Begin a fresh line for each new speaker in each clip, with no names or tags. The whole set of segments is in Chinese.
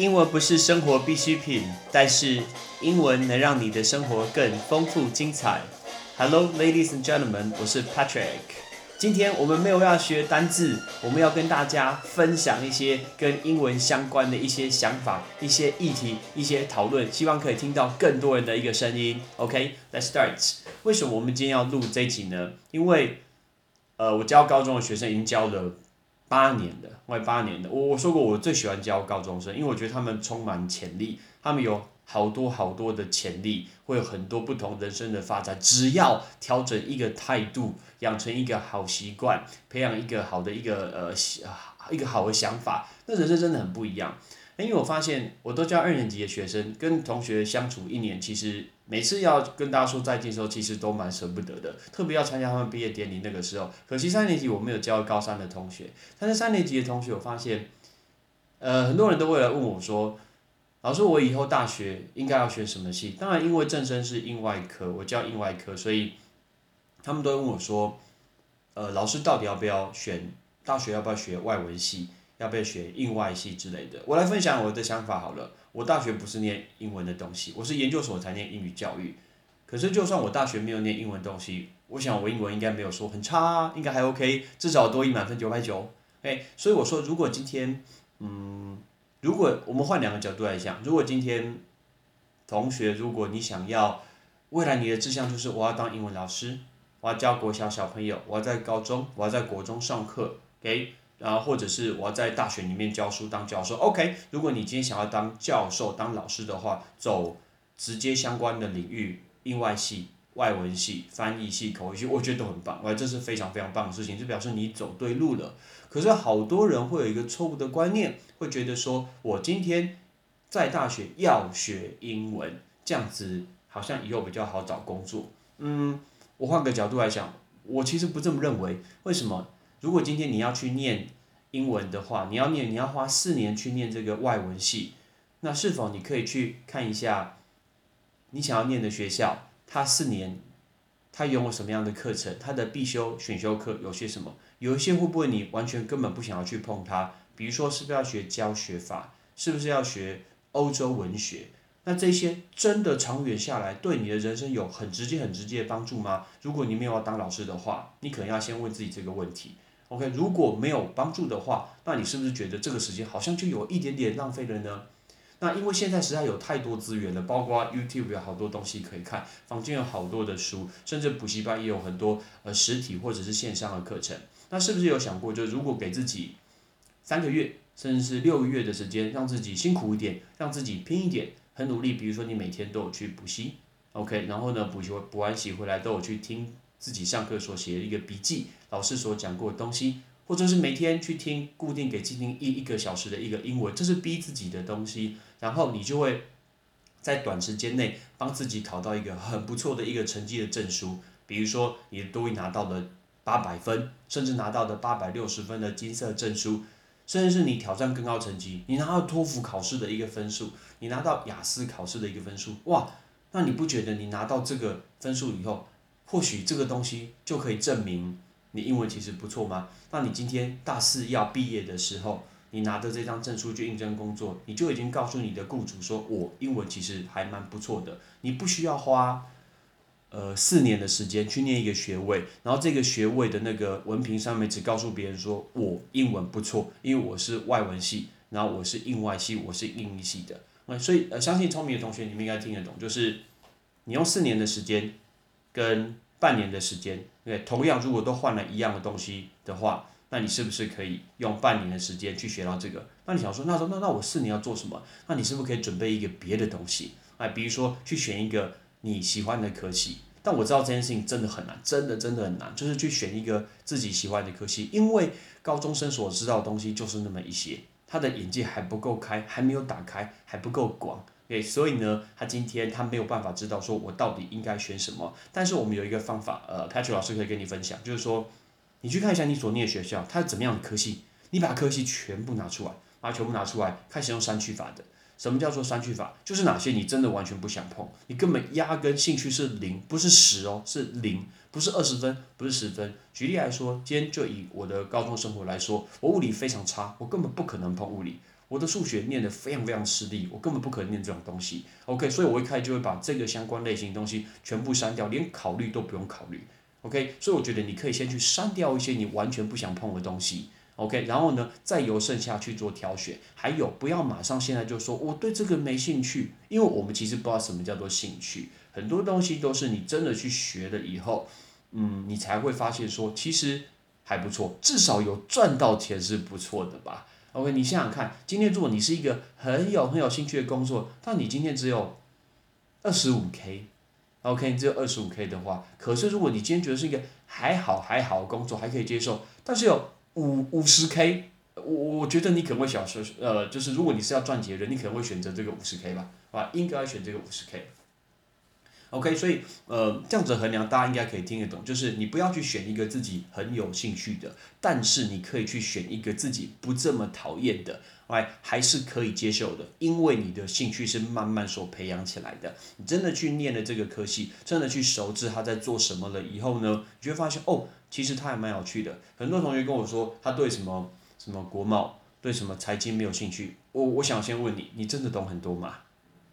英文不是生活必需品，但是英文能让你的生活更丰富精彩。Hello, ladies and gentlemen，我是 Patrick。今天我们没有要学单字，我们要跟大家分享一些跟英文相关的一些想法、一些议题、一些讨论，希望可以听到更多人的一个声音。OK，Let's start。为什么我们今天要录这一集呢？因为呃，我教高中的学生已经教了。八年的，我八年的，我我说过我最喜欢教高中生，因为我觉得他们充满潜力，他们有好多好多的潜力，会有很多不同人生的发展，只要调整一个态度，养成一个好习惯，培养一个好的一个呃一个好的想法，那人生真的很不一样。因为我发现，我都教二年级的学生，跟同学相处一年，其实每次要跟大家说再见的时候，其实都蛮舍不得的。特别要参加他们毕业典礼那个时候，可惜三年级我没有教高三的同学，但是三年级的同学，我发现，呃，很多人都会来问我说，老师，我以后大学应该要学什么系？当然，因为正身是应外科，我教应外科，所以他们都问我说，呃，老师到底要不要选大学？要不要学外文系？要不要学印外系之类的？我来分享我的想法好了。我大学不是念英文的东西，我是研究所才念英语教育。可是就算我大学没有念英文东西，我想我英文应该没有说很差，应该还 OK，至少多一满分九百九。哎，所以我说，如果今天，嗯，如果我们换两个角度来讲，如果今天同学，如果你想要未来你的志向就是我要当英文老师，我要教国小小朋友，我要在高中，我要在国中上课，给。然后或者是我要在大学里面教书当教授，OK。如果你今天想要当教授、当老师的话，走直接相关的领域，英外系、外文系、翻译系、口译系，我觉得都很棒，哎，这是非常非常棒的事情，就表示你走对路了。可是好多人会有一个错误的观念，会觉得说我今天在大学要学英文，这样子好像以后比较好找工作。嗯，我换个角度来讲，我其实不这么认为。为什么？如果今天你要去念英文的话，你要念，你要花四年去念这个外文系，那是否你可以去看一下你想要念的学校，它四年它拥有什么样的课程，它的必修、选修课有些什么？有一些会不会你完全根本不想要去碰它？比如说，是不是要学教学法？是不是要学欧洲文学？那这些真的长远下来，对你的人生有很直接、很直接的帮助吗？如果你没有要当老师的话，你可能要先问自己这个问题。OK，如果没有帮助的话，那你是不是觉得这个时间好像就有一点点浪费了呢？那因为现在实在有太多资源了，包括 YouTube 有好多东西可以看，房间有好多的书，甚至补习班也有很多呃实体或者是线上的课程。那是不是有想过，就如果给自己三个月甚至是六个月的时间，让自己辛苦一点，让自己拼一点，很努力，比如说你每天都有去补习，OK，然后呢补习补完习回来都有去听。自己上课所写的一个笔记，老师所讲过的东西，或者是每天去听固定给自己一一个小时的一个英文，这是逼自己的东西，然后你就会在短时间内帮自己考到一个很不错的一个成绩的证书，比如说你多一拿到了八百分，甚至拿到的八百六十分的金色证书，甚至是你挑战更高成绩，你拿到托福考试的一个分数，你拿到雅思考试的一个分数，哇，那你不觉得你拿到这个分数以后？或许这个东西就可以证明你英文其实不错吗？那你今天大四要毕业的时候，你拿着这张证书去应征工作，你就已经告诉你的雇主说，我英文其实还蛮不错的。你不需要花呃四年的时间去念一个学位，然后这个学位的那个文凭上面只告诉别人说我英文不错，因为我是外文系，然后我是印外系，我是英语系的。那所以呃，相信聪明的同学你们应该听得懂，就是你用四年的时间。跟半年的时间，对，同样如果都换了一样的东西的话，那你是不是可以用半年的时间去学到这个？那你想说，那说那那我四年要做什么？那你是不是可以准备一个别的东西？哎，比如说去选一个你喜欢的科系。但我知道这件事情真的很难，真的真的很难，就是去选一个自己喜欢的科系，因为高中生所知道的东西就是那么一些，他的眼界还不够开，还没有打开，还不够广。对，所以呢，他今天他没有办法知道说我到底应该选什么。但是我们有一个方法，呃，Patrick 老师可以跟你分享，就是说，你去看一下你所念的学校，它是怎么样的科系，你把科系全部拿出来，把它全部拿出来，开始用删去法的。什么叫做删去法？就是哪些你真的完全不想碰，你根本压根兴趣是零，不是十哦，是零，不是二十分，不是十分。举例来说，今天就以我的高中生活来说，我物理非常差，我根本不可能碰物理。我的数学念得非常非常吃力，我根本不可能念这种东西。OK，所以我一开始就会把这个相关类型的东西全部删掉，连考虑都不用考虑。OK，所以我觉得你可以先去删掉一些你完全不想碰的东西。OK，然后呢，再由剩下去做挑选。还有，不要马上现在就说我对这个没兴趣，因为我们其实不知道什么叫做兴趣。很多东西都是你真的去学了以后，嗯，你才会发现说其实还不错，至少有赚到钱是不错的吧。OK，你想想看，今天如果你是一个很有很有兴趣的工作，但你今天只有二十五 K，OK，只有二十五 K 的话，可是如果你今天觉得是一个还好还好工作，还可以接受，但是有五五十 K，我我觉得你可能会想说，呃，就是如果你是要赚钱的人，你可能会选择这个五十 K 吧，啊，应该选这个五十 K。OK，所以呃，这样子衡量，大家应该可以听得懂。就是你不要去选一个自己很有兴趣的，但是你可以去选一个自己不这么讨厌的，哎，还是可以接受的。因为你的兴趣是慢慢所培养起来的。你真的去念了这个科系，真的去熟知他在做什么了以后呢，你就会发现哦，其实他还蛮有趣的。很多同学跟我说，他对什么什么国贸，对什么财经没有兴趣。我我想先问你，你真的懂很多吗？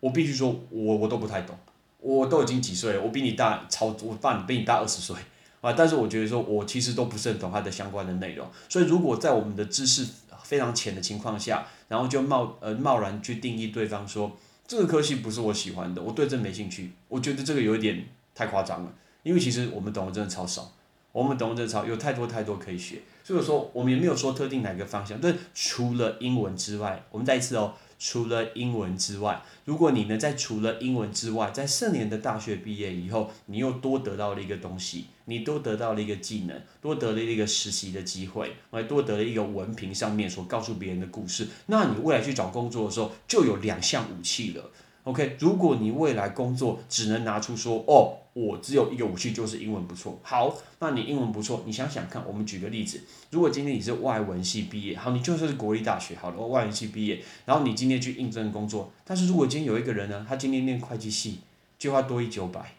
我必须说，我我都不太懂。我都已经几岁了，我比你大超，我爸比你大二十岁啊！但是我觉得说，我其实都不是很懂它的相关的内容。所以如果在我们的知识非常浅的情况下，然后就贸呃贸然去定义对方说这个科系不是我喜欢的，我对这没兴趣，我觉得这个有点太夸张了。因为其实我们懂的真的超少，我们懂的真的超有太多太多可以学。所以说我们也没有说特定哪个方向，但除了英文之外，我们再一次哦。除了英文之外，如果你呢在除了英文之外，在四年的大学毕业以后，你又多得到了一个东西，你多得到了一个技能，多得了一个实习的机会，还多得了一个文凭上面所告诉别人的故事，那你未来去找工作的时候就有两项武器了。OK，如果你未来工作只能拿出说哦。我只有一个武器，就是英文不错。好，那你英文不错，你想想看，我们举个例子，如果今天你是外文系毕业，好，你就算是国立大学，好了，外文系毕业，然后你今天去应征工作，但是如果今天有一个人呢，他今天念会计系，就要多一九百，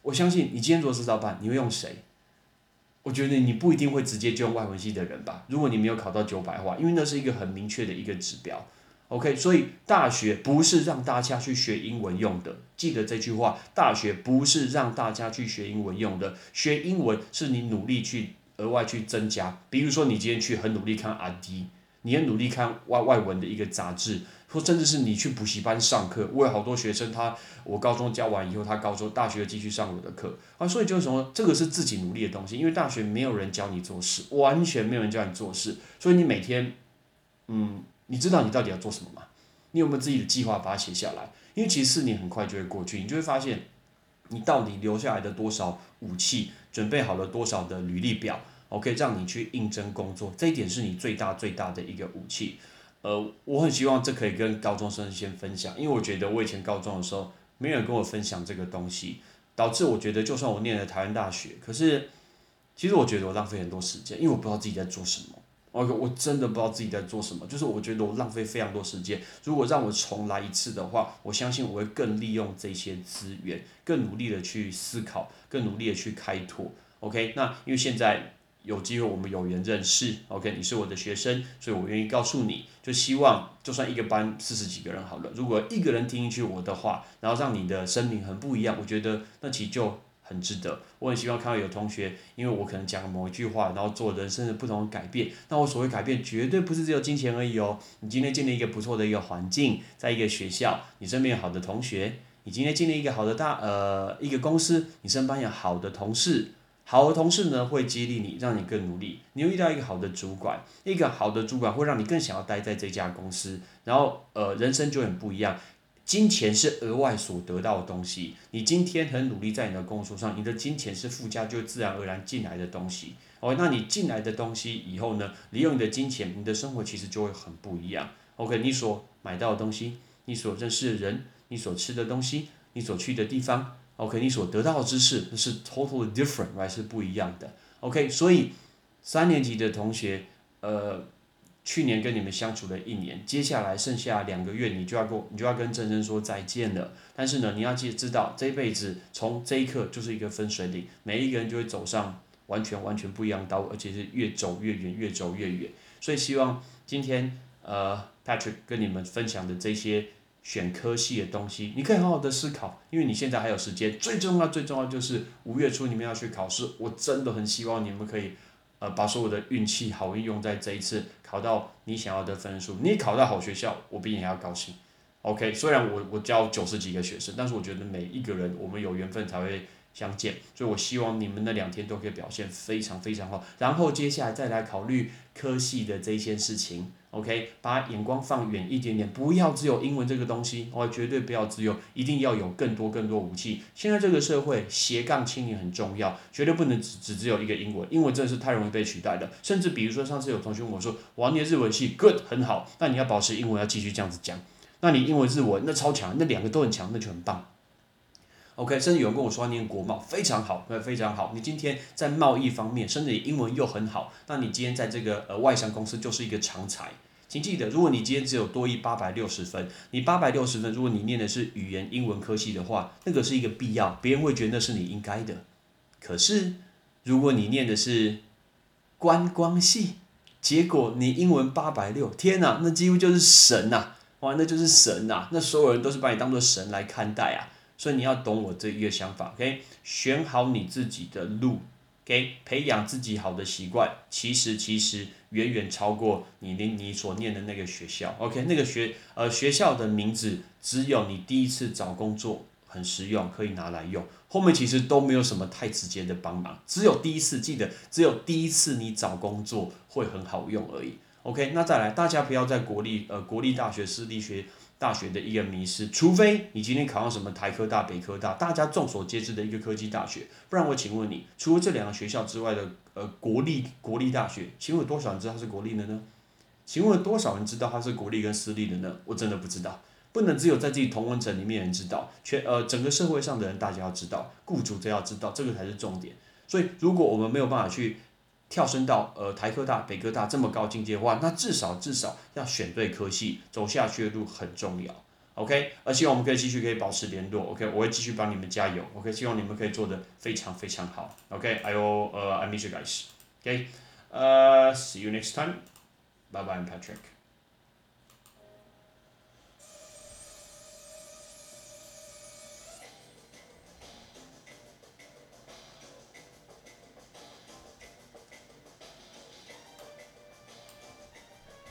我相信你今天如果是老板，你会用谁？我觉得你不一定会直接就用外文系的人吧，如果你没有考到九百的话，因为那是一个很明确的一个指标。OK，所以大学不是让大家去学英文用的，记得这句话。大学不是让大家去学英文用的，学英文是你努力去额外去增加。比如说，你今天去很努力看阿 D，你很努力看外外文的一个杂志，或甚至是你去补习班上课。我有好多学生，他我高中教完以后，他高中大学继续上我的课啊。所以就是说，这个是自己努力的东西，因为大学没有人教你做事，完全没有人教你做事，所以你每天，嗯。你知道你到底要做什么吗？你有没有自己的计划把它写下来？因为其实四年很快就会过去，你就会发现，你到底留下来的多少武器，准备好了多少的履历表，OK，让你去应征工作，这一点是你最大最大的一个武器。呃，我很希望这可以跟高中生先分享，因为我觉得我以前高中的时候，没人跟我分享这个东西，导致我觉得就算我念了台湾大学，可是其实我觉得我浪费很多时间，因为我不知道自己在做什么。OK，我真的不知道自己在做什么，就是我觉得我浪费非常多时间。如果让我重来一次的话，我相信我会更利用这些资源，更努力的去思考，更努力的去开拓。OK，那因为现在有机会我们有缘认识，OK，你是我的学生，所以我愿意告诉你，就希望就算一个班四十几个人好了，如果一个人听进去我的话，然后让你的生命很不一样，我觉得那其实就。很值得，我很希望看到有同学，因为我可能讲某一句话，然后做人生的不同的改变。那我所谓改变，绝对不是只有金钱而已哦。你今天建立一个不错的一个环境，在一个学校，你身边有好的同学；你今天建立一个好的大呃一个公司，你身边有好的同事，好的同事呢会激励你，让你更努力。你又遇到一个好的主管，一个好的主管会让你更想要待在这家公司，然后呃人生就很不一样。金钱是额外所得到的东西。你今天很努力在你的工作上，你的金钱是附加就自然而然进来的东西。哦，那你进来的东西以后呢？利用你的金钱，你的生活其实就会很不一样。OK，你所买到的东西，你所认识的人，你所吃的东西，你所去的地方，OK，你所得到的知识，那是 totally different，right？是不一样的。OK，所以三年级的同学，呃。去年跟你们相处了一年，接下来剩下两个月，你就要跟你就要跟真真说再见了。但是呢，你要记得知道，这辈子从这一刻就是一个分水岭，每一个人就会走上完全完全不一样的道路，而且是越走越远，越走越远。所以希望今天。呃 Patrick 跟你们分享的这些选科系的东西，你可以好好的思考，因为你现在还有时间。最重要最重要就是五月初你们要去考试，我真的很希望你们可以呃把所有的运气好运用在这一次考到你想要的分数。你考到好学校，我比你还要高兴。OK，虽然我我教九十几个学生，但是我觉得每一个人我们有缘分才会相见，所以我希望你们那两天都可以表现非常非常好，然后接下来再来考虑科系的这一些事情。OK，把眼光放远一点点，不要只有英文这个东西，哦，绝对不要只有，一定要有更多更多武器。现在这个社会斜杠青年很重要，绝对不能只只只有一个英文，英文真的是太容易被取代的。甚至比如说上次有同学问我说，我要念日文系，Good，很好，那你要保持英文要继续这样子讲。那你英文日文那超强，那两个都很强，那就很棒。OK，甚至有人跟我说念国贸非常好，非常好。你今天在贸易方面，甚至你英文又很好，那你今天在这个呃外商公司就是一个常才。请记得，如果你今天只有多一八百六十分，你八百六十分，如果你念的是语言英文科系的话，那个是一个必要，别人会觉得那是你应该的。可是如果你念的是观光系，结果你英文八百六，天哪，那几乎就是神呐！哇，那就是神呐！那所有人都是把你当做神来看待啊！所以你要懂我这一个想法，OK？选好你自己的路，OK？培养自己好的习惯，其实其实远远超过你你你所念的那个学校，OK？那个学呃学校的名字只有你第一次找工作很实用，可以拿来用，后面其实都没有什么太直接的帮忙，只有第一次记得，只有第一次你找工作会很好用而已。OK，那再来，大家不要在国立呃国立大学、私立学大学的一个迷失，除非你今天考上什么台科大、北科大，大家众所皆知的一个科技大学，不然我请问你，除了这两个学校之外的呃国立国立大学，请问有多少人知道它是国立的呢？请问有多少人知道它是国立跟私立的呢？我真的不知道，不能只有在自己同温层里面人知道，全呃整个社会上的人大家要知道，雇主都要知道，这个才是重点。所以如果我们没有办法去。跳升到呃台科大、北科大这么高境界的话，那至少至少要选对科系，走下去的路很重要。OK，而且我们可以继续可以保持联络。OK，我会继续帮你们加油。OK，希望你们可以做的非常非常好。OK，I will uh I miss you guys. OK，uh see you next time. Bye bye, Patrick.